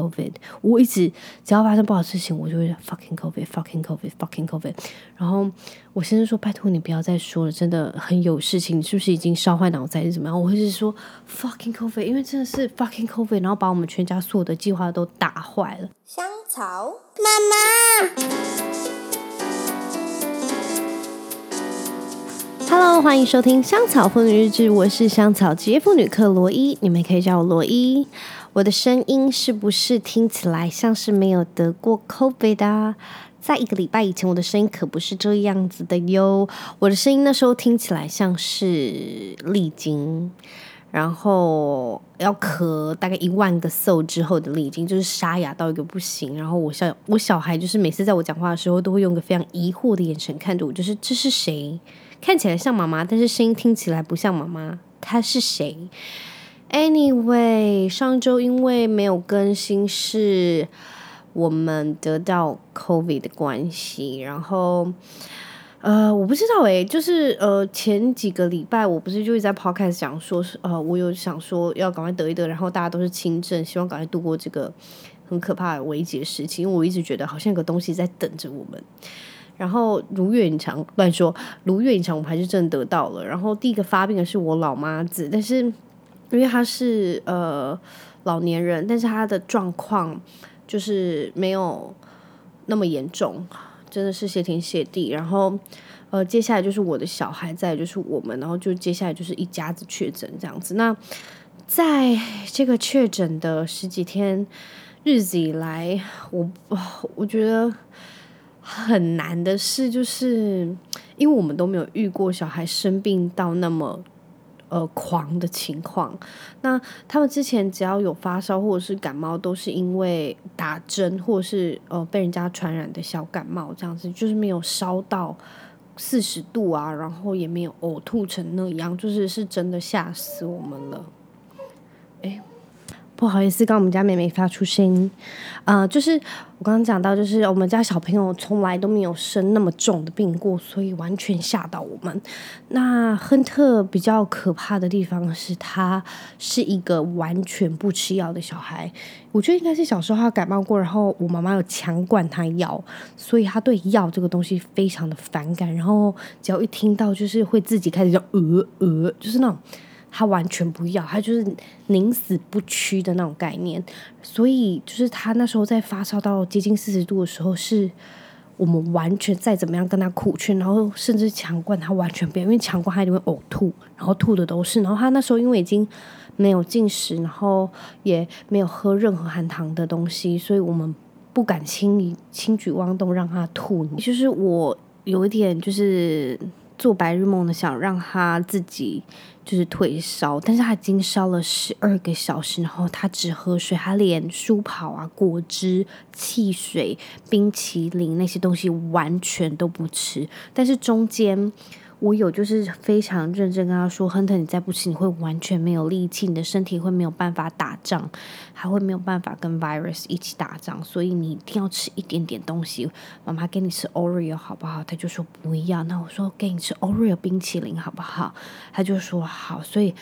COVID。我一直只要发生不好事情，我就会 fucking COVID，fucking COVID，fucking COVID。然后我先生说：“拜托你不要再说了，真的很有事情，你是不是已经烧坏脑子还是怎么样？”我会是说 fucking COVID，因为真的是 fucking COVID，然后把我们全家所有的计划都打坏了。香草妈妈。Hello，欢迎收听《香草妇女日志》，我是香草职业妇女克罗伊，你们可以叫我罗伊。我的声音是不是听起来像是没有得过 COVID 啊？在一个礼拜以前，我的声音可不是这样子的哟。我的声音那时候听起来像是历经，然后要咳大概一万个嗽之后的历经，就是沙哑到一个不行。然后我小我小孩就是每次在我讲话的时候，都会用个非常疑惑的眼神看着我，就是这是谁？看起来像妈妈，但是声音听起来不像妈妈。她是谁？Anyway，上周因为没有更新，是我们得到 COVID 的关系。然后，呃，我不知道诶，就是呃，前几个礼拜我不是就一直在 Podcast 讲说，是呃，我有想说要赶快得一得，然后大家都是轻症，希望赶快度过这个很可怕的危急的事情。因为我一直觉得好像有个东西在等着我们。然后如愿以偿，乱说，如愿以偿，我们还是真的得到了。然后第一个发病的是我老妈子，但是因为他是呃老年人，但是他的状况就是没有那么严重，真的是谢天谢地。然后呃接下来就是我的小孩，再就是我们，然后就接下来就是一家子确诊这样子。那在这个确诊的十几天日子以来，我我觉得。很难的事，就是因为我们都没有遇过小孩生病到那么呃狂的情况。那他们之前只要有发烧或者是感冒，都是因为打针或者是呃被人家传染的小感冒这样子，就是没有烧到四十度啊，然后也没有呕吐成那样，就是是真的吓死我们了。诶。不好意思，刚我们家妹妹发出声音，呃，就是我刚刚讲到，就是我们家小朋友从来都没有生那么重的病过，所以完全吓到我们。那亨特比较可怕的地方是，他是一个完全不吃药的小孩。我觉得应该是小时候他感冒过，然后我妈妈有强灌他药，所以他对药这个东西非常的反感。然后只要一听到，就是会自己开始叫呃呃，就是那种。他完全不要，他就是宁死不屈的那种概念。所以，就是他那时候在发烧到接近四十度的时候，是我们完全再怎么样跟他苦劝，然后甚至强灌他完全不要，因为强灌他就会呕吐，然后吐的都是。然后他那时候因为已经没有进食，然后也没有喝任何含糖的东西，所以我们不敢轻易轻举妄动让他吐。就是我有一点就是。做白日梦的，想让他自己就是退烧，但是他已经烧了十二个小时，然后他只喝水，他连书跑啊、果汁、汽水、冰淇淋那些东西完全都不吃，但是中间。我有就是非常认真跟他说，亨特，你再不吃，你会完全没有力气，你的身体会没有办法打仗，还会没有办法跟 virus 一起打仗，所以你一定要吃一点点东西。妈妈给你吃 Oreo 好不好？他就说不要。那我说给你吃 Oreo 冰淇淋好不好？他就说好。所以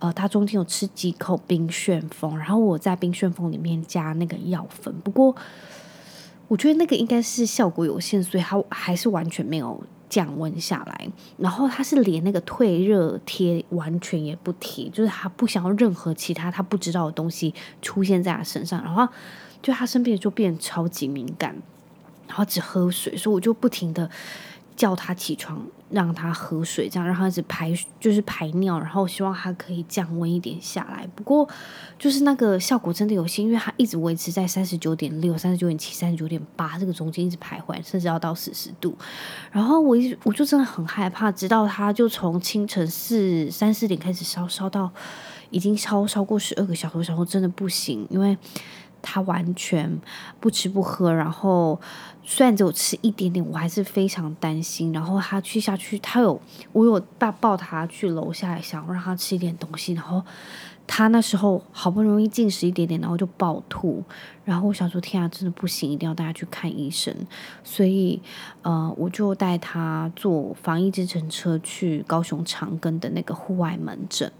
呃，他中间有吃几口冰旋风，然后我在冰旋风里面加那个药粉。不过我觉得那个应该是效果有限，所以他还是完全没有。降温下来，然后他是连那个退热贴完全也不贴，就是他不想要任何其他他不知道的东西出现在他身上，然后就他生病就变超级敏感，然后只喝水，所以我就不停的。叫他起床，让他喝水，这样让他一直排，就是排尿，然后希望他可以降温一点下来。不过，就是那个效果真的有限，因为他一直维持在三十九点六、三十九点七、三十九点八这个中间一直徘徊，甚至要到四十度。然后我一我就真的很害怕，直到他就从清晨四三四点开始烧，烧到已经烧烧过十二个小时，然后真的不行，因为。他完全不吃不喝，然后虽然只有吃一点点，我还是非常担心。然后他去下去，他有我有抱抱他去楼下，想让他吃一点东西。然后他那时候好不容易进食一点点，然后就暴吐。然后我想说，天啊，真的不行，一定要带他去看医生。所以呃，我就带他坐防疫计程车去高雄长庚的那个户外门诊。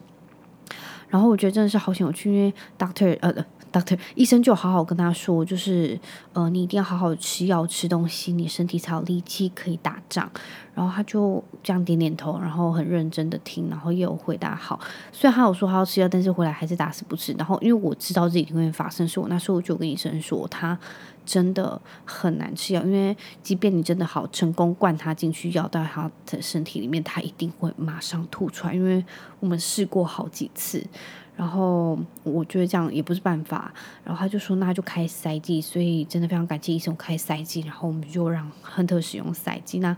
然后我觉得真的是好险有去，因为 doctor 呃。Doctor 医生就好好跟他说，就是呃，你一定要好好吃药、吃东西，你身体才有力气可以打仗。然后他就这样点点头，然后很认真的听，然后也有回答好。虽然他有说他要吃药，但是回来还是打死不吃。然后因为我知道这一定会发生，所以我那时候就跟医生说，他真的很难吃药，因为即便你真的好成功灌他进去药到他的身体里面，他一定会马上吐出来，因为我们试过好几次。然后我觉得这样也不是办法，然后他就说那就开塞剂，所以真的非常感谢医生开塞剂，然后我们就让亨特使用塞剂。那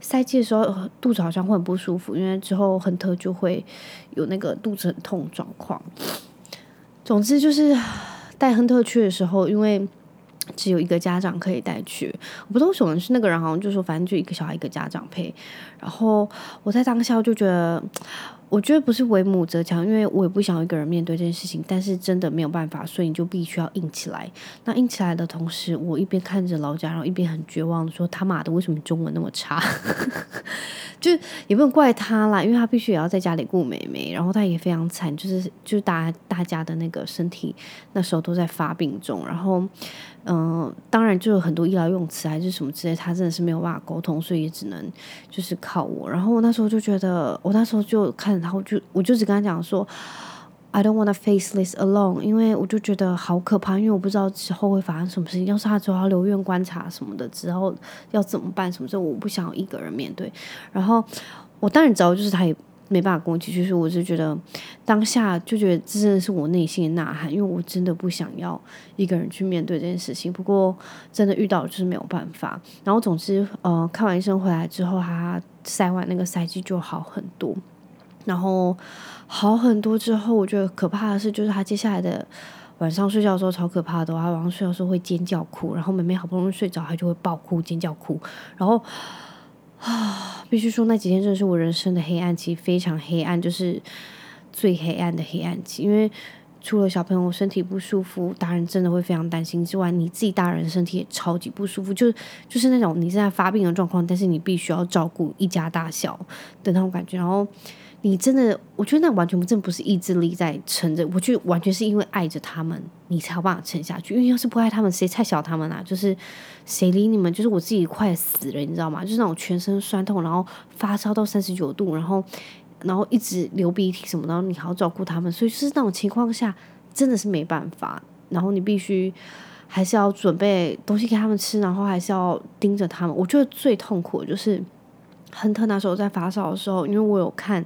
塞剂的时候肚子好像会很不舒服，因为之后亨特就会有那个肚子很痛状况。总之就是带亨特去的时候，因为只有一个家长可以带去，我不知道为什么是那个人好像就说反正就一个小孩一个家长陪，然后我在当下就觉得。我觉得不是为母则强，因为我也不想一个人面对这件事情，但是真的没有办法，所以你就必须要硬起来。那硬起来的同时，我一边看着老家，然后一边很绝望的说：“他妈的，为什么中文那么差？” 就也不能怪他啦，因为他必须也要在家里顾妹妹，然后他也非常惨，就是就是大家大家的那个身体那时候都在发病中，然后。嗯、当然就有很多医疗用词还是什么之类，他真的是没有办法沟通，所以也只能就是靠我。然后我那时候就觉得，我那时候就看着他，我就我就只跟他讲说，I don't wanna face this alone，因为我就觉得好可怕，因为我不知道之后会发生什么事情。要是他之后要留院观察什么的，之后要怎么办什么之后，我不想要一个人面对。然后我当然知道，就是他也。没办法跟我一起去，所以我就觉得当下就觉得这真的是我内心的呐喊，因为我真的不想要一个人去面对这件事情。不过真的遇到就是没有办法。然后总之，呃，看完医生回来之后，他塞完那个塞剂就好很多。然后好很多之后，我觉得可怕的是，就是他接下来的晚上睡觉的时候超可怕的，他晚上睡觉的时候会尖叫哭，然后妹妹好不容易睡着，他就会爆哭尖叫哭，然后。啊，必须说那几天真的是我人生的黑暗期，非常黑暗，就是最黑暗的黑暗期。因为除了小朋友身体不舒服，大人真的会非常担心之外，你自己大人身体也超级不舒服，就就是那种你现在发病的状况，但是你必须要照顾一家大小的那种感觉，然后。你真的，我觉得那完全真的不是意志力在撑着，我觉得完全是因为爱着他们，你才有办法撑下去。因为要是不爱他们，谁太小他们啊？就是谁理你们？就是我自己快死了，你知道吗？就是那种全身酸痛，然后发烧到三十九度，然后然后一直流鼻涕什么，然后你还要照顾他们，所以就是那种情况下真的是没办法。然后你必须还是要准备东西给他们吃，然后还是要盯着他们。我觉得最痛苦的就是。亨特那时候在发烧的时候，因为我有看，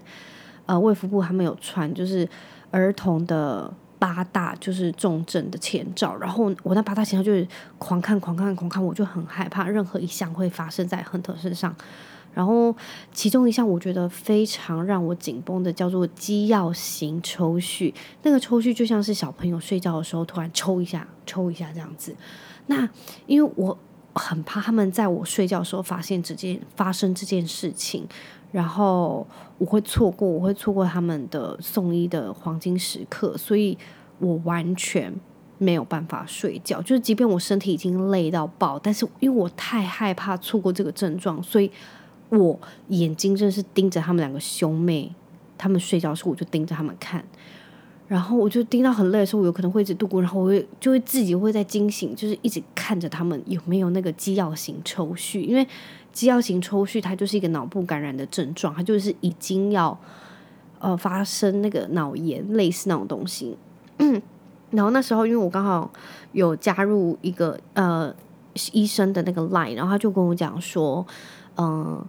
呃，卫福部他们有传，就是儿童的八大就是重症的前兆，然后我那八大前兆就是狂看狂看狂看，我就很害怕任何一项会发生在亨特身上。然后其中一项我觉得非常让我紧绷的叫做机要型抽搐，那个抽搐就像是小朋友睡觉的时候突然抽一下抽一下这样子。那因为我。很怕他们在我睡觉的时候发现这件发生这件事情，然后我会错过，我会错过他们的送医的黄金时刻，所以我完全没有办法睡觉。就是即便我身体已经累到爆，但是因为我太害怕错过这个症状，所以我眼睛真是盯着他们两个兄妹，他们睡觉的时候我就盯着他们看。然后我就盯到很累的时候，我有可能会一直度过，然后我会就会自己会在惊醒，就是一直看着他们有没有那个机要型抽搐，因为机要型抽搐它就是一个脑部感染的症状，它就是已经要呃发生那个脑炎类似那种东西。然后那时候因为我刚好有加入一个呃医生的那个 line，然后他就跟我讲说，嗯、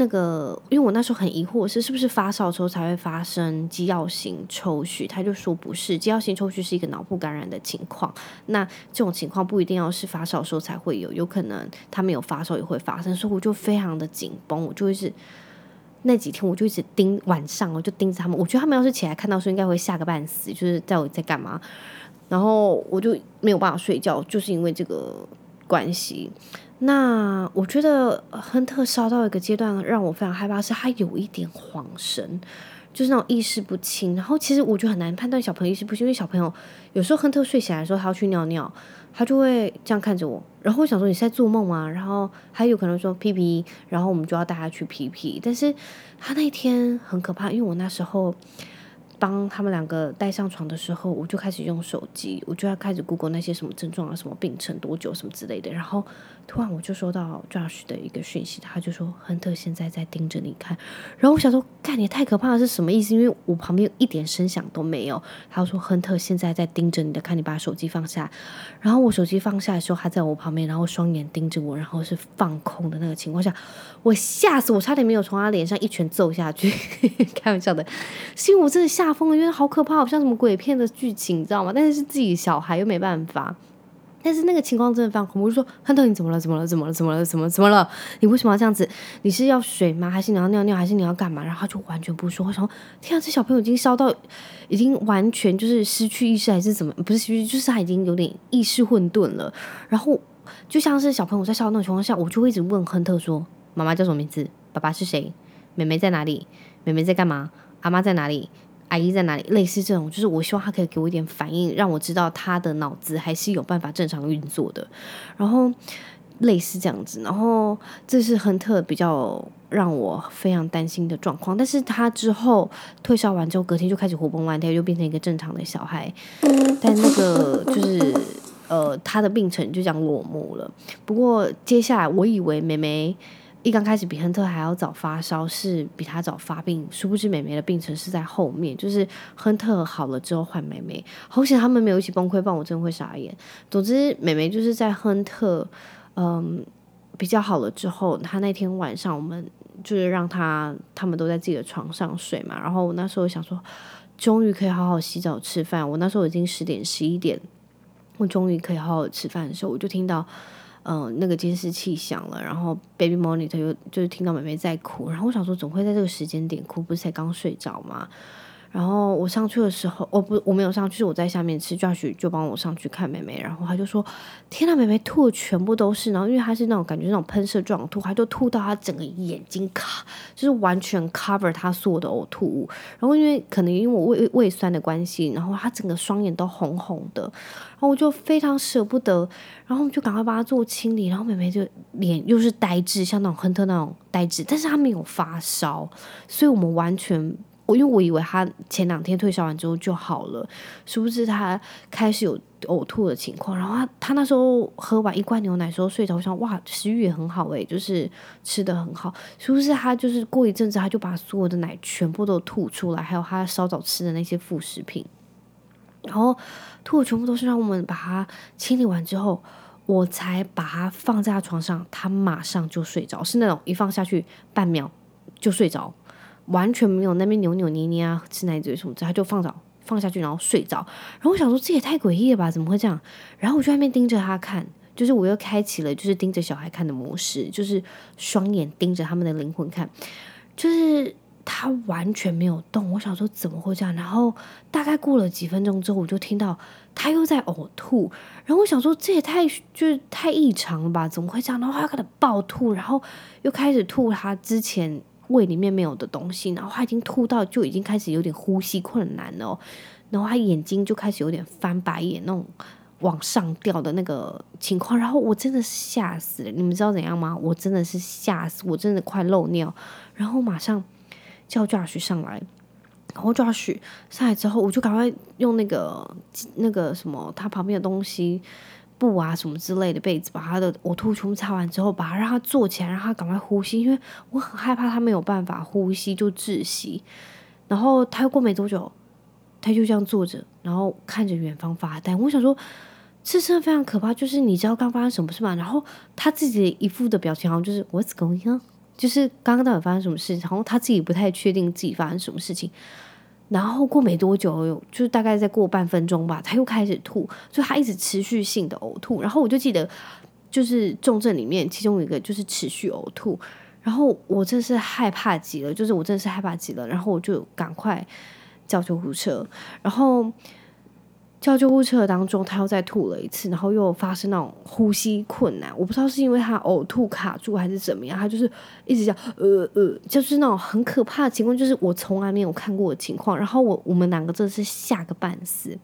那个，因为我那时候很疑惑，是是不是发烧的时候才会发生机要型抽搐？他就说不是，机要型抽搐是一个脑部感染的情况。那这种情况不一定要是发烧的时候才会有，有可能他没有发烧也会发生。所以我就非常的紧绷，我就一直那几天我就一直盯晚上，我就盯着他们。我觉得他们要是起来看到说，应该会吓个半死，就是在我在干嘛。然后我就没有办法睡觉，就是因为这个关系。那我觉得亨特烧到一个阶段，让我非常害怕，是他有一点恍神，就是那种意识不清。然后其实我觉得很难判断小朋友意识不清，因为小朋友有时候亨特睡起来的时候，他要去尿尿，他就会这样看着我，然后我想说你是在做梦吗？然后还有可能说屁屁，然后我们就要带他去屁屁。但是他那天很可怕，因为我那时候帮他们两个带上床的时候，我就开始用手机，我就要开始 Google 那些什么症状啊、什么病程多久什么之类的。然后突然我就收到 Josh 的一个讯息，他就说亨特现在在盯着你看。然后我想说，干你太可怕了，是什么意思？因为我旁边一点声响都没有。他说亨特现在在盯着你的看，你把手机放下。然后我手机放下的时候，他在我旁边，然后双眼盯着我，然后是放空的那个情况下，我吓死我，差点没有从他脸上一拳揍下去。开玩笑的，是因为我真的吓疯了，因为好可怕，好像什么鬼片的剧情，你知道吗？但是是自己小孩又没办法。但是那个情况真的非常恐怖，我就说亨特，你怎么了？怎么了？怎么了？怎么了？怎么怎么了？你为什么要这样子？你是要水吗？还是你要尿尿？还是你要干嘛？然后他就完全不说。我想说，天啊，这小朋友已经烧到，已经完全就是失去意识，还是怎么？不是失去，就是他已经有点意识混沌了。然后就像是小朋友在烧那种情况下，我就会一直问亨特说：“妈妈叫什么名字？爸爸是谁？妹妹在哪里？妹妹在干嘛？阿妈在哪里？”阿姨在哪里？类似这种，就是我希望他可以给我一点反应，让我知道他的脑子还是有办法正常运作的。然后类似这样子，然后这是亨特比较让我非常担心的状况。但是他之后退烧完之后，隔天就开始活蹦乱跳，又变成一个正常的小孩。但那个就是呃，他的病程就这样落幕了。不过接下来，我以为妹妹。一刚开始比亨特还要早发烧，是比他早发病。殊不知美眉的病程是在后面，就是亨特好了之后换美眉。好险他们没有一起崩溃，不然我真的会傻眼。总之，美眉就是在亨特嗯比较好了之后，他那天晚上我们就是让他他们都在自己的床上睡嘛。然后我那时候想说，终于可以好好洗澡吃饭。我那时候已经十点十一点，我终于可以好好吃饭的时候，我就听到。嗯、那个监视器响了，然后 baby monitor 又就是听到妹妹在哭，然后我想说，总会在这个时间点哭，不是才刚睡着吗？然后我上去的时候，我不我没有上去，我在下面吃，Josh 就帮我上去看妹妹，然后他就说：“天呐，妹妹吐的全部都是。”然后因为他是那种感觉那种喷射状吐，他就吐到他整个眼睛卡，就是完全 cover 他所有的呕吐物。然后因为可能因为我胃胃酸的关系，然后他整个双眼都红红的，然后我就非常舍不得，然后我们就赶快帮他做清理。然后妹妹就脸又是呆滞，像那种亨特那种呆滞，但是他没有发烧，所以我们完全。我因为我以为他前两天退烧完之后就好了，殊不知他开始有呕吐的情况。然后他他那时候喝完一罐牛奶时候睡着，我想哇，食欲也很好诶，就是吃的很好。殊不知他就是过一阵子他就把所有的奶全部都吐出来，还有他稍早吃的那些副食品，然后吐的全部都是。让我们把它清理完之后，我才把它放在他床上，他马上就睡着，是那种一放下去半秒就睡着。完全没有那边扭扭捏捏啊，吃奶嘴什么的，他就放着放下去，然后睡着。然后我想说，这也太诡异了吧？怎么会这样？然后我就在那边盯着他看，就是我又开启了就是盯着小孩看的模式，就是双眼盯着他们的灵魂看，就是他完全没有动。我想说怎么会这样？然后大概过了几分钟之后，我就听到他又在呕吐。然后我想说，这也太就是太异常了吧？怎么会这样？然后他开始暴吐，然后又开始吐他之前。胃里面没有的东西，然后他已经吐到就已经开始有点呼吸困难了，然后他眼睛就开始有点翻白眼那种往上掉的那个情况，然后我真的是吓死了，你们知道怎样吗？我真的是吓死，我真的快漏尿，然后马上叫 Josh 上来，然后 Josh 上来之后，我就赶快用那个那个什么他旁边的东西。布啊，什么之类的被子，把他的呕吐全部擦完之后，把他让他坐起来，让他赶快呼吸，因为我很害怕他没有办法呼吸就窒息。然后他又过没多久，他就这样坐着，然后看着远方发呆。我想说，这真的非常可怕，就是你知道刚发生什么事吗？然后他自己一副的表情好像就是 What's going on？就是刚刚到底发生什么事情？然后他自己不太确定自己发生什么事情。然后过没多久，就是大概再过半分钟吧，他又开始吐，就他一直持续性的呕吐。然后我就记得，就是重症里面其中一个就是持续呕吐，然后我真是害怕极了，就是我真是害怕极了，然后我就赶快叫救护车，然后。叫救护车当中，他又再吐了一次，然后又发生那种呼吸困难。我不知道是因为他呕吐卡住还是怎么样，他就是一直叫呃呃，就是那种很可怕的情况，就是我从来没有看过的情况。然后我我们两个真的是吓个半死。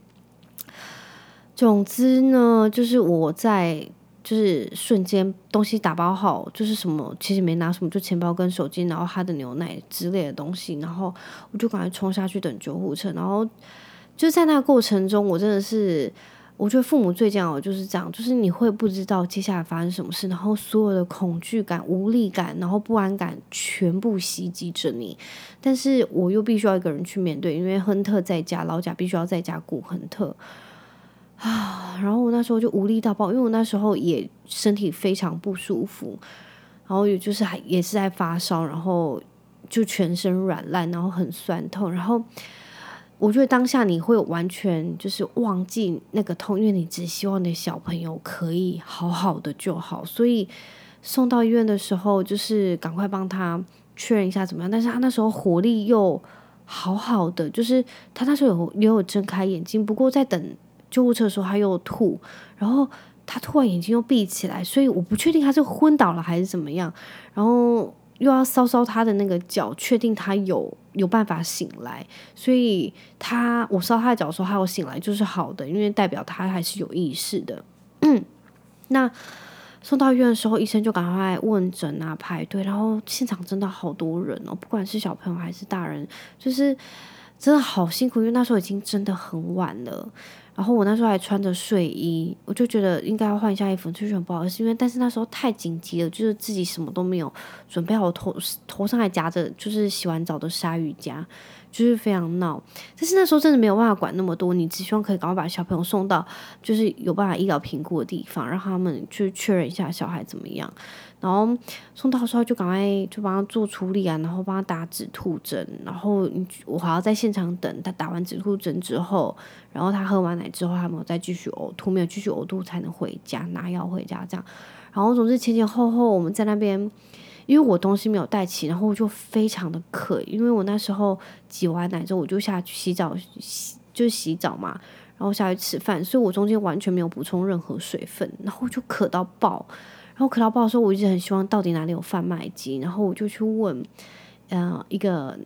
总之呢，就是我在就是瞬间东西打包好，就是什么其实没拿什么，就钱包跟手机，然后他的牛奶之类的东西，然后我就赶快冲下去等救护车，然后就在那过程中，我真的是。我觉得父母最煎熬就是这样，就是你会不知道接下来发生什么事，然后所有的恐惧感、无力感，然后不安感全部袭击着你。但是我又必须要一个人去面对，因为亨特在家，老贾必须要在家顾亨特啊。然后我那时候就无力到爆，因为我那时候也身体非常不舒服，然后也就是还也是在发烧，然后就全身软烂，然后很酸痛，然后。我觉得当下你会完全就是忘记那个痛，因为你只希望你的小朋友可以好好的就好。所以送到医院的时候，就是赶快帮他确认一下怎么样。但是他那时候活力又好好的，就是他那时候有也有睁开眼睛，不过在等救护车的时候他又吐，然后他突然眼睛又闭起来，所以我不确定他是昏倒了还是怎么样。然后。又要搔搔他的那个脚，确定他有有办法醒来，所以他我搔他的脚的时候，他有醒来就是好的，因为代表他还是有意识的。那送到医院的时候，医生就赶快问诊啊，排队，然后现场真的好多人哦，不管是小朋友还是大人，就是真的好辛苦，因为那时候已经真的很晚了。然后我那时候还穿着睡衣，我就觉得应该要换一下衣服，就是很不好意思，因为但是那时候太紧急了，就是自己什么都没有准备好，头头上还夹着就是洗完澡的鲨鱼夹，就是非常闹。但是那时候真的没有办法管那么多，你只希望可以赶快把小朋友送到就是有办法医疗评估的地方，让他们去确认一下小孩怎么样。然后送到的时候就赶快就帮他做处理啊，然后帮他打止吐针，然后我还要在现场等他打完止吐针之后，然后他喝完奶之后，他没有再继续呕吐，没有继续呕吐才能回家拿药回家这样。然后总之前前后后我们在那边，因为我东西没有带齐，然后我就非常的渴，因为我那时候挤完奶之后我就下去洗澡洗就洗澡嘛，然后下去吃饭，所以我中间完全没有补充任何水分，然后就渴到爆。然后可到爆的时候，我一直很希望到底哪里有贩卖机，然后我就去问，呃，一个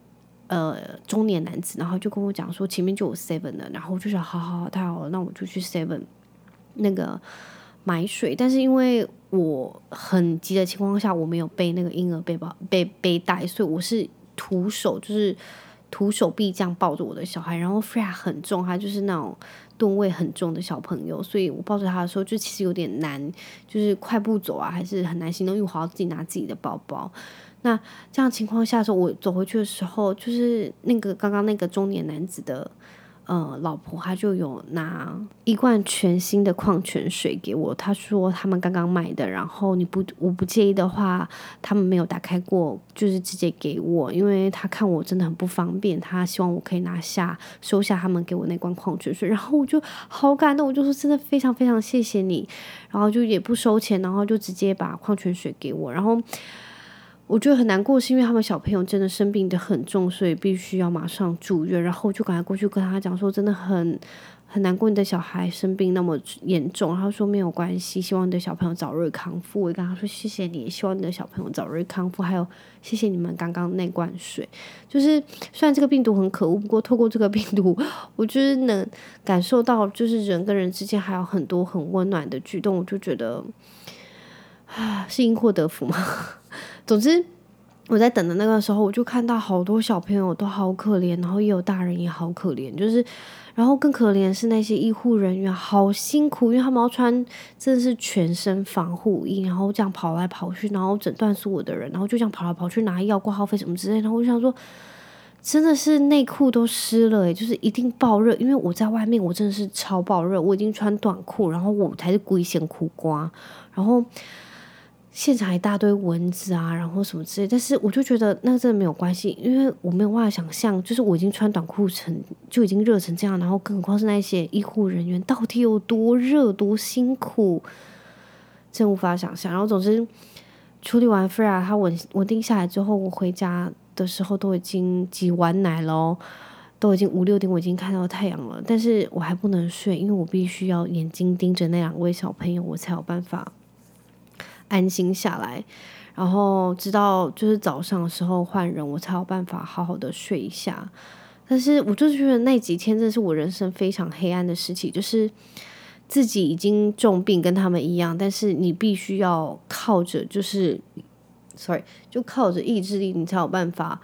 呃中年男子，然后就跟我讲说前面就有 seven 的，然后我就想，好好好，太好了，那我就去 seven 那个买水。但是因为我很急的情况下，我没有背那个婴儿背包背背带，所以我是徒手，就是徒手臂这样抱着我的小孩，然后 Freya 很重，他就是那种。吨位很重的小朋友，所以我抱着他的时候就其实有点难，就是快步走啊，还是很难行动，因为我要自己拿自己的包包。那这样情况下的时候，我走回去的时候，就是那个刚刚那个中年男子的。呃，老婆她就有拿一罐全新的矿泉水给我，她说他们刚刚买的，然后你不我不介意的话，他们没有打开过，就是直接给我，因为他看我真的很不方便，他希望我可以拿下收下他们给我那罐矿泉水，然后我就好感动，我就说真的非常非常谢谢你，然后就也不收钱，然后就直接把矿泉水给我，然后。我觉得很难过，是因为他们小朋友真的生病得很重，所以必须要马上住院。然后我就赶快过去跟他讲说，真的很很难过，你的小孩生病那么严重。他说没有关系，希望你的小朋友早日康复。我跟他说谢谢你，希望你的小朋友早日康复。还有谢谢你们刚刚那罐水。就是虽然这个病毒很可恶，不过透过这个病毒，我就是能感受到，就是人跟人之间还有很多很温暖的举动。我就觉得啊，是因祸得福吗？总之，我在等的那个时候，我就看到好多小朋友都好可怜，然后也有大人也好可怜，就是，然后更可怜是那些医护人员，好辛苦，因为他们要穿真的是全身防护衣，然后这样跑来跑去，然后诊断是我的人，然后就这样跑来跑去拿药、挂号费什么之类的。然后我就想说，真的是内裤都湿了诶，就是一定爆热，因为我在外面，我真的是超爆热，我已经穿短裤，然后我才是鬼仙苦瓜，然后。现场一大堆蚊子啊，然后什么之类，但是我就觉得那真的没有关系，因为我没有办法想象，就是我已经穿短裤成就已经热成这样，然后更何况是那些医护人员到底有多热多辛苦，真无法想象。然后总之处理完 Freya 他稳稳定下来之后，我回家的时候都已经挤完奶了，都已经五六点，我已经看到太阳了，但是我还不能睡，因为我必须要眼睛盯着那两位小朋友，我才有办法。安心下来，然后直到就是早上的时候换人，我才有办法好好的睡一下。但是我就觉得那几天真的是我人生非常黑暗的时期，就是自己已经重病跟他们一样，但是你必须要靠着，就是，sorry，就靠着意志力，你才有办法。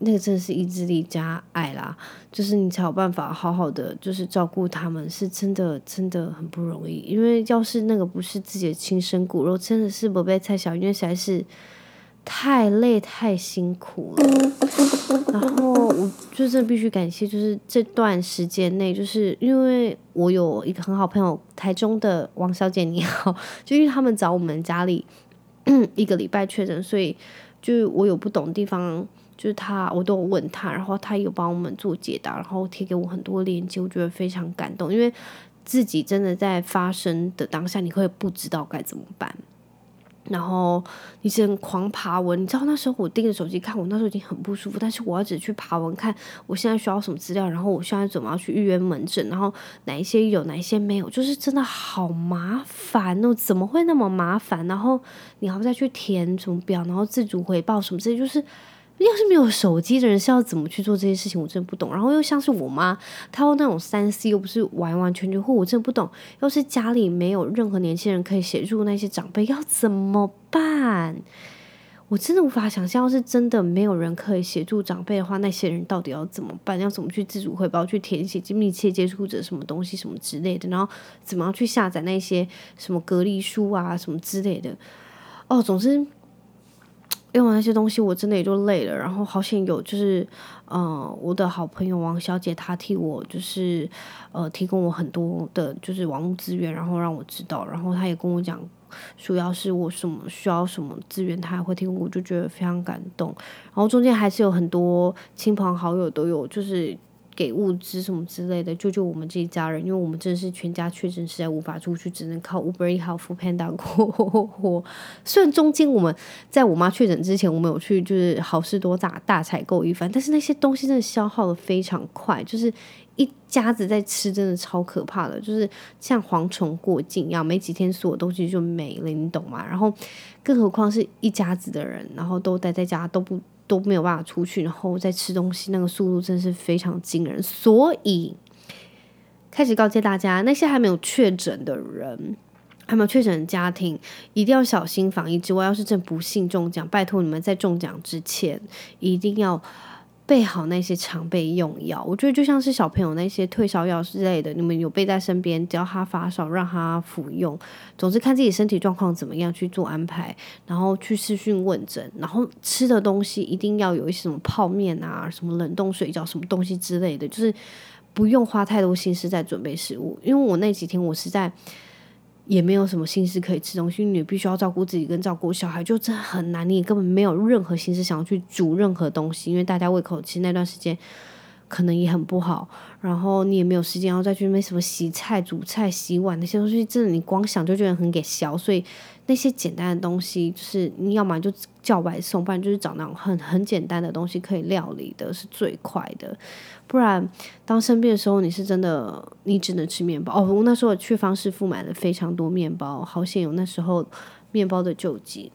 那个真的是意志力加爱啦，就是你才有办法好好的，就是照顾他们，是真的真的很不容易。因为要是那个不是自己的亲生骨肉，真的是不被蔡小，因为实在是太累太辛苦了。然后我就真的必须感谢，就是这段时间内，就是因为我有一个很好朋友，台中的王小姐你好，就因为他们找我们家里 一个礼拜确诊，所以就我有不懂的地方。就是他，我都有问他，然后他有帮我们做解答，然后贴给我很多链接，我觉得非常感动。因为自己真的在发生的当下，你会不知道该怎么办，然后你只能狂爬文。你知道那时候我盯着手机看，我那时候已经很不舒服，但是我要只去爬文看我现在需要什么资料，然后我现在怎么要去预约门诊，然后哪一些有，哪一些没有，就是真的好麻烦哦，怎么会那么麻烦？然后你还要再去填什么表，然后自主回报什么之类，就是。要是没有手机的人是要怎么去做这些事情？我真的不懂。然后又像是我妈，她用那种三 C 又不是完完全全，或我真的不懂。要是家里没有任何年轻人可以协助那些长辈，要怎么办？我真的无法想象，要是真的没有人可以协助长辈的话，那些人到底要怎么办？要怎么去自主汇报、去填写密切接触者什么东西、什么之类的？然后怎么样去下载那些什么隔离书啊、什么之类的？哦，总之。用完那些东西，我真的也就累了。然后好险有，就是，呃，我的好朋友王小姐，她替我就是，呃，提供我很多的，就是网络资源，然后让我知道。然后她也跟我讲，主要是我什么需要什么资源，她还会提供，我就觉得非常感动。然后中间还是有很多亲朋好友都有，就是。给物资什么之类的，救救我们这一家人，因为我们真的是全家确诊，实在无法出去，只能靠 Uber e a t Panda 过活。虽然中间我们在我妈确诊之前，我们有去就是好事多大大采购一番，但是那些东西真的消耗的非常快，就是一家子在吃，真的超可怕的，就是像蝗虫过境一样，没几天所有东西就没了，你懂吗？然后更何况是一家子的人，然后都待在家都不。都没有办法出去，然后再吃东西，那个速度真是非常惊人。所以开始告诫大家，那些还没有确诊的人，还没有确诊的家庭，一定要小心防疫之外，要是真不幸中奖，拜托你们在中奖之前一定要。备好那些常备用药，我觉得就像是小朋友那些退烧药之类的，你们有备在身边，只要他发烧，让他服用。总之看自己身体状况怎么样去做安排，然后去视讯问诊，然后吃的东西一定要有一些什么泡面啊、什么冷冻水饺、什么东西之类的，就是不用花太多心思在准备食物。因为我那几天我实在。也没有什么心思可以吃东西，你必须要照顾自己跟照顾小孩，就真很难。你根本没有任何心思想要去煮任何东西，因为大家胃口其实那段时间可能也很不好。然后你也没有时间要再去那什么洗菜、煮菜、洗碗那些东西，真的你光想就觉得很给小。所以那些简单的东西，就是你要么就叫外送，不然就是找那种很很简单的东西可以料理的，是最快的。不然，当生病的时候，你是真的，你只能吃面包。哦，我那时候去方师傅买了非常多面包，好险有那时候面包的救济。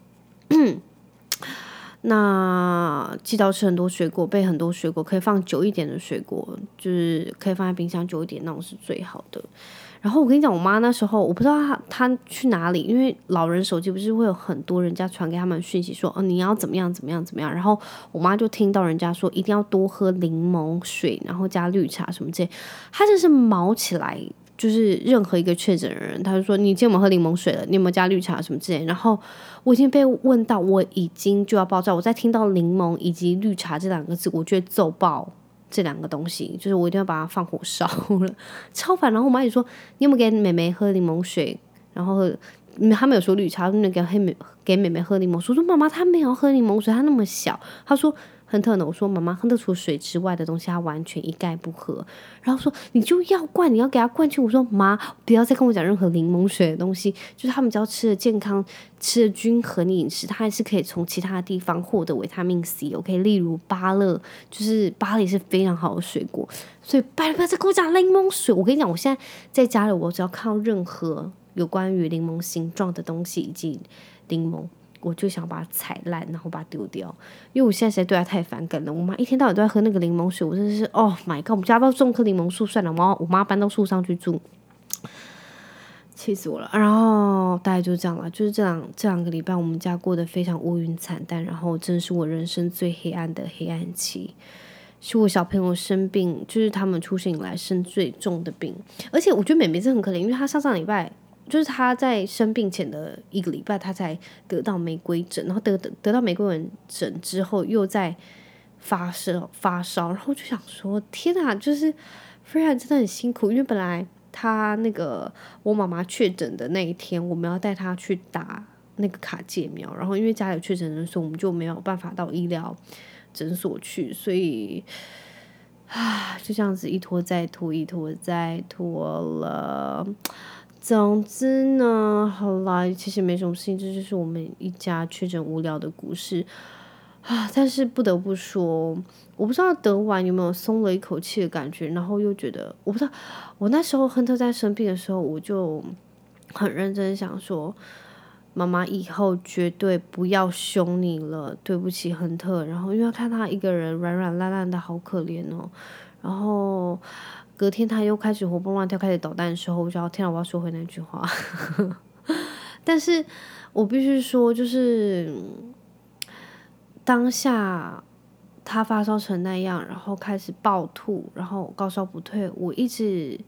那记得吃很多水果，备很多水果，可以放久一点的水果，就是可以放在冰箱久一点，那种是最好的。然后我跟你讲，我妈那时候我不知道她她去哪里，因为老人手机不是会有很多人家传给他们讯息说，哦，你要怎么样怎么样怎么样。然后我妈就听到人家说一定要多喝柠檬水，然后加绿茶什么这，她真是毛起来，就是任何一个确诊的人，他就说你今天有喝柠檬水了？你有没有加绿茶什么之类。然后我已经被问到，我已经就要爆炸。我在听到柠檬以及绿茶这两个字，我觉得揍爆。这两个东西，就是我一定要把它放火烧了，超烦。然后我妈也说：“你有没有给妹妹喝柠檬水？”然后她没有说绿茶，你给黑妹给妹妹喝柠檬水。我说：“妈妈，她没有喝柠檬水，她那么小。”她说。很特呢，我说妈妈喝得出水之外的东西，她完全一概不喝。然后说你就要灌，你要给她灌去。我说妈，不要再跟我讲任何柠檬水的东西。就是他们只要吃的健康、吃的均衡饮食，他还是可以从其他地方获得维他命 C。OK，例如芭乐，就是芭乐是非常好的水果。所以拜拜，再跟我讲柠檬水。我跟你讲，我现在在家里，我只要看到任何有关于柠檬形状的东西以及柠檬。我就想把它踩烂，然后把它丢掉，因为我现在实在对它太反感了。我妈一天到晚都在喝那个柠檬水，我真的是，Oh my god！我们家要不要种棵柠檬树算了？我妈我妈搬到树上去住。气死我了。然后大概就这样了，就是这两这两个礼拜，我们家过得非常乌云惨淡，然后真是我人生最黑暗的黑暗期。是我小朋友生病，就是他们出生以来生最重的病，而且我觉得妹妹真的很可怜，因为她上上礼拜就是他在生病前的一个礼拜，他才得到玫瑰疹，然后得得得到玫瑰疹之后又在发烧发烧，然后就想说天哪，就是 Freya 真的很辛苦，因为本来他那个我妈妈确诊的那一天，我们要带她去打那个卡介苗，然后因为家里有确诊人数，我们就没有办法到医疗。诊所去，所以啊，就这样子一拖再拖，一拖再拖了。总之呢，好啦，其实没什么事情，这就是我们一家确诊无聊的故事啊。但是不得不说，我不知道得完有没有松了一口气的感觉，然后又觉得，我不知道，我那时候亨特在生病的时候，我就很认真想说。妈妈以后绝对不要凶你了，对不起，亨特。然后因为看他一个人软软烂烂的，好可怜哦。然后隔天他又开始活蹦乱跳，开始捣蛋的时候，我就要天啊，我要说回那句话。但是我必须说，就是当下他发烧成那样，然后开始暴吐，然后高烧不退，我一直。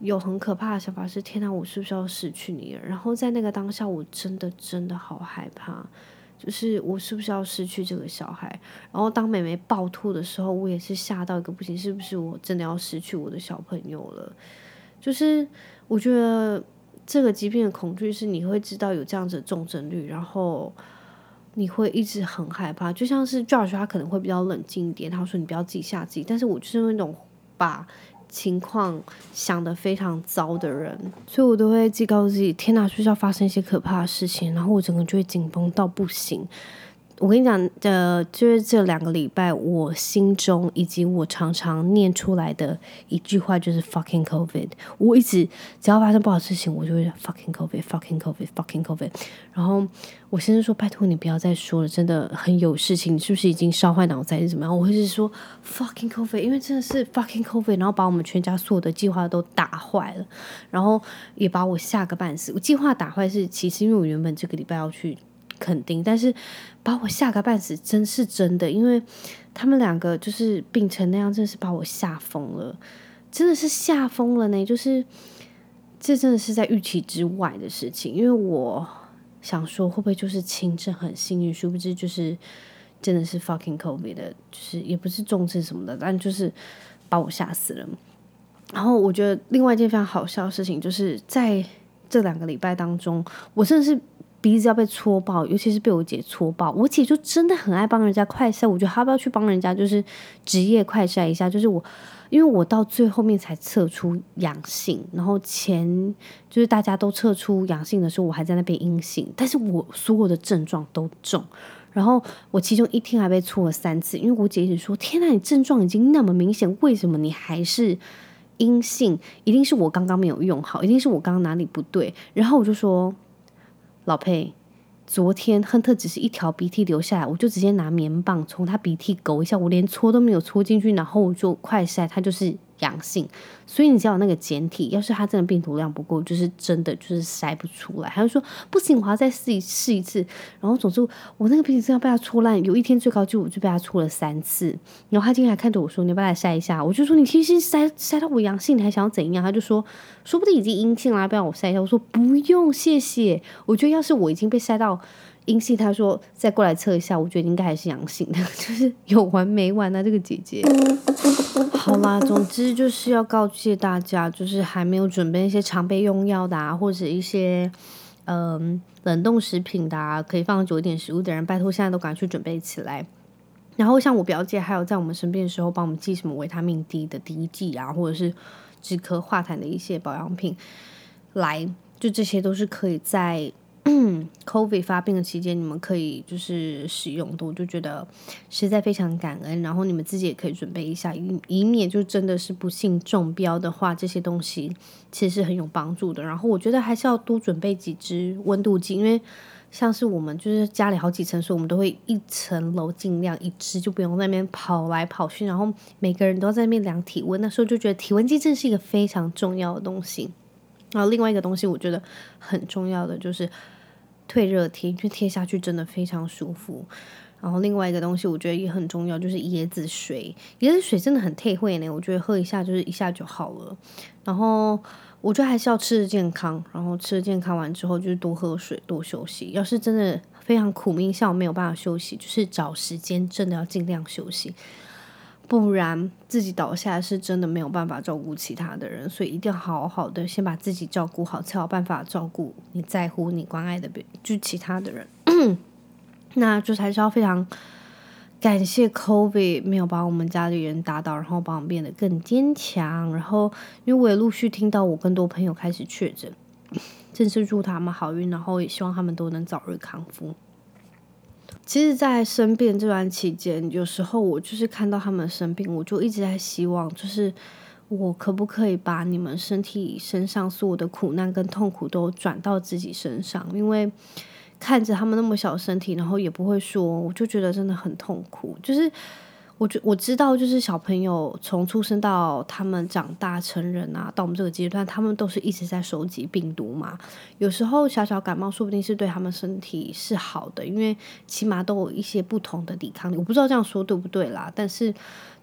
有很可怕的想法是：天哪，我是不是要失去你？然后在那个当下，我真的真的好害怕，就是我是不是要失去这个小孩？然后当妹妹暴吐的时候，我也是吓到一个不行，是不是我真的要失去我的小朋友了？就是我觉得这个疾病的恐惧是你会知道有这样子的重症率，然后你会一直很害怕。就像是 Josh 他可能会比较冷静一点，他说你不要自己吓自己，但是我就是那种把。情况想的非常糟的人，所以我都会自告自己：天哪，学校发生一些可怕的事情？然后我整个就会紧绷到不行。我跟你讲，呃，就是这两个礼拜，我心中以及我常常念出来的一句话就是 “fucking COVID”。我一直只要发生不好事情，我就会 “fucking COVID”，“fucking COVID”，“fucking COVID”。然后我先生说：“拜托你不要再说了，真的很有事情，你是不是已经烧坏脑子还是怎么样？”我会是说 “fucking COVID”，因为真的是 “fucking COVID”，然后把我们全家所有的计划都打坏了，然后也把我吓个半死。我计划打坏是其实因为我原本这个礼拜要去。肯定，但是把我吓个半死，真是真的，因为他们两个就是病成那样，真的是把我吓疯了，真的是吓疯了呢。就是这真的是在预期之外的事情，因为我想说会不会就是轻症很幸运，殊不知就是真的是 fucking COVID 的，就是也不是重症什么的，但就是把我吓死了。然后我觉得另外一件非常好笑的事情，就是在这两个礼拜当中，我真的是。鼻子要被戳爆，尤其是被我姐戳爆。我姐就真的很爱帮人家快筛，我觉得她要不要去帮人家就是职业快筛一下？就是我，因为我到最后面才测出阳性，然后前就是大家都测出阳性的时候，我还在那边阴性，但是我所有的症状都重。然后我其中一天还被戳了三次，因为我姐一直说：“天哪，你症状已经那么明显，为什么你还是阴性？一定是我刚刚没有用好，一定是我刚刚哪里不对。”然后我就说。老佩，昨天亨特只是一条鼻涕流下来，我就直接拿棉棒从他鼻涕勾一下，我连搓都没有搓进去，然后我就快塞，他就是。阳性，所以你只要有那个简体，要是他真的病毒量不够，就是真的就是筛不出来。他就说不行，我要再试一试一次。然后总之我那个鼻子真的被他戳烂，有一天最高纪录就被他戳了三次。然后他今天还看着我说：“你要不要来筛一下？”我就说：“你其实筛筛到我阳性，你还想要怎样？”他就说：“说不定已经阴性了，不要我筛一下？”我说：“不用，谢谢。”我觉得要是我已经被筛到。阴性，他说再过来测一下，我觉得应该还是阳性的，就是有完没完啊，这个姐姐。好啦，总之就是要告诫大家，就是还没有准备一些常备用药的啊，或者一些嗯冷冻食品的啊，可以放久一点食物的人，拜托现在都赶快去准备起来。然后像我表姐，还有在我们生病的时候帮我们寄什么维他命 D 的滴剂啊，或者是止咳化痰的一些保养品来，就这些都是可以在。嗯，COVID 发病的期间，你们可以就是使用的，我就觉得实在非常感恩。然后你们自己也可以准备一下，以以免就真的是不幸中标的话，这些东西其实是很有帮助的。然后我觉得还是要多准备几支温度计，因为像是我们就是家里好几层，所以我们都会一层楼尽量一支，就不用在那边跑来跑去。然后每个人都在那边量体温，那时候就觉得体温计真是一个非常重要的东西。然后另外一个东西，我觉得很重要的就是退热贴，因为贴下去真的非常舒服。然后另外一个东西，我觉得也很重要，就是椰子水。椰子水真的很退会呢，我觉得喝一下就是一下就好了。然后我觉得还是要吃的健康，然后吃的健康完之后就是多喝水，多休息。要是真的非常苦命，像我没有办法休息，就是找时间真的要尽量休息。不然自己倒下是真的没有办法照顾其他的人，所以一定要好好的先把自己照顾好，才有办法照顾你在乎、你关爱的别，就其他的人。那就还是要非常感谢 COVID 没有把我们家里人打倒，然后把我们变得更坚强。然后因为我也陆续听到我更多朋友开始确诊，真是祝他们好运，然后也希望他们都能早日康复。其实，在生病这段期间，有时候我就是看到他们生病，我就一直在希望，就是我可不可以把你们身体身上所有的苦难跟痛苦都转到自己身上？因为看着他们那么小身体，然后也不会说，我就觉得真的很痛苦，就是。我觉我知道，就是小朋友从出生到他们长大成人啊，到我们这个阶段，他们都是一直在收集病毒嘛。有时候小小感冒，说不定是对他们身体是好的，因为起码都有一些不同的抵抗力。我不知道这样说对不对啦，但是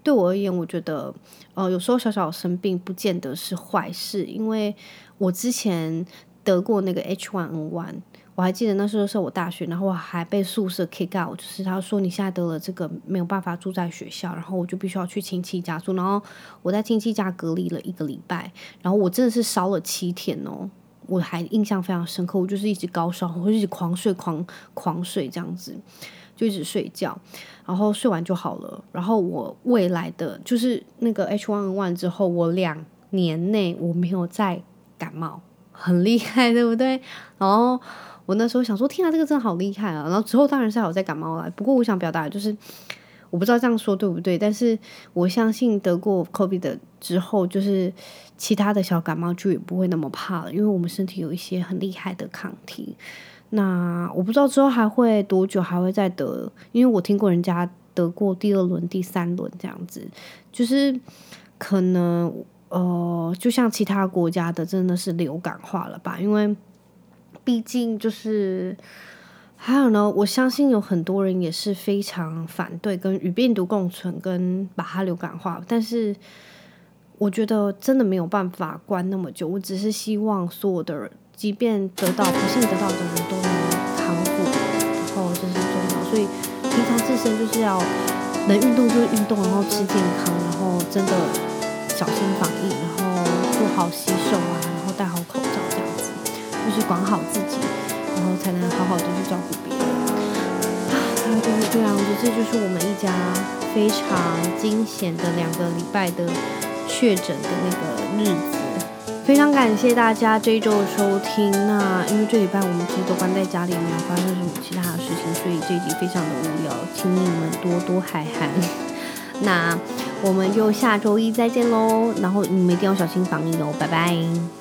对我而言，我觉得，呃，有时候小小生病不见得是坏事，因为我之前得过那个 H1N1。我还记得那时候是我大学，然后我还被宿舍 kick out，就是他说你现在得了这个没有办法住在学校，然后我就必须要去亲戚家住，然后我在亲戚家隔离了一个礼拜，然后我真的是烧了七天哦，我还印象非常深刻，我就是一直高烧，我就一直狂睡狂狂睡这样子，就一直睡觉，然后睡完就好了，然后我未来的就是那个 H1N1 之后，我两年内我没有再感冒，很厉害，对不对？然后。我那时候想说，天啊，这个真的好厉害啊！然后之后当然是还有再感冒了。不过我想表达就是，我不知道这样说对不对，但是我相信得过 COVID 的之后，就是其他的小感冒就也不会那么怕了，因为我们身体有一些很厉害的抗体。那我不知道之后还会多久还会再得，因为我听过人家得过第二轮、第三轮这样子，就是可能呃，就像其他国家的真的是流感化了吧，因为。毕竟就是，还有呢，我相信有很多人也是非常反对跟与病毒共存，跟把它流感化。但是我觉得真的没有办法关那么久。我只是希望所有的人，即便得到不幸得到的人都能康复，然后这是重要。所以平常自身就是要能运动就运动，然后吃健康，然后真的小心防疫，然后做好洗手啊，然后戴好口罩。就是管好自己，然后才能好好的去照顾别人啊！就是这样子，这就是我们一家非常惊险的两个礼拜的确诊的那个日子。非常感谢大家这一周的收听。那因为这礼拜我们其实都关在家里，没有发生什么其他的事情，所以这一集非常的无聊，请你们多多海涵。那我们就下周一再见喽！然后你们一定要小心防疫哦，拜拜。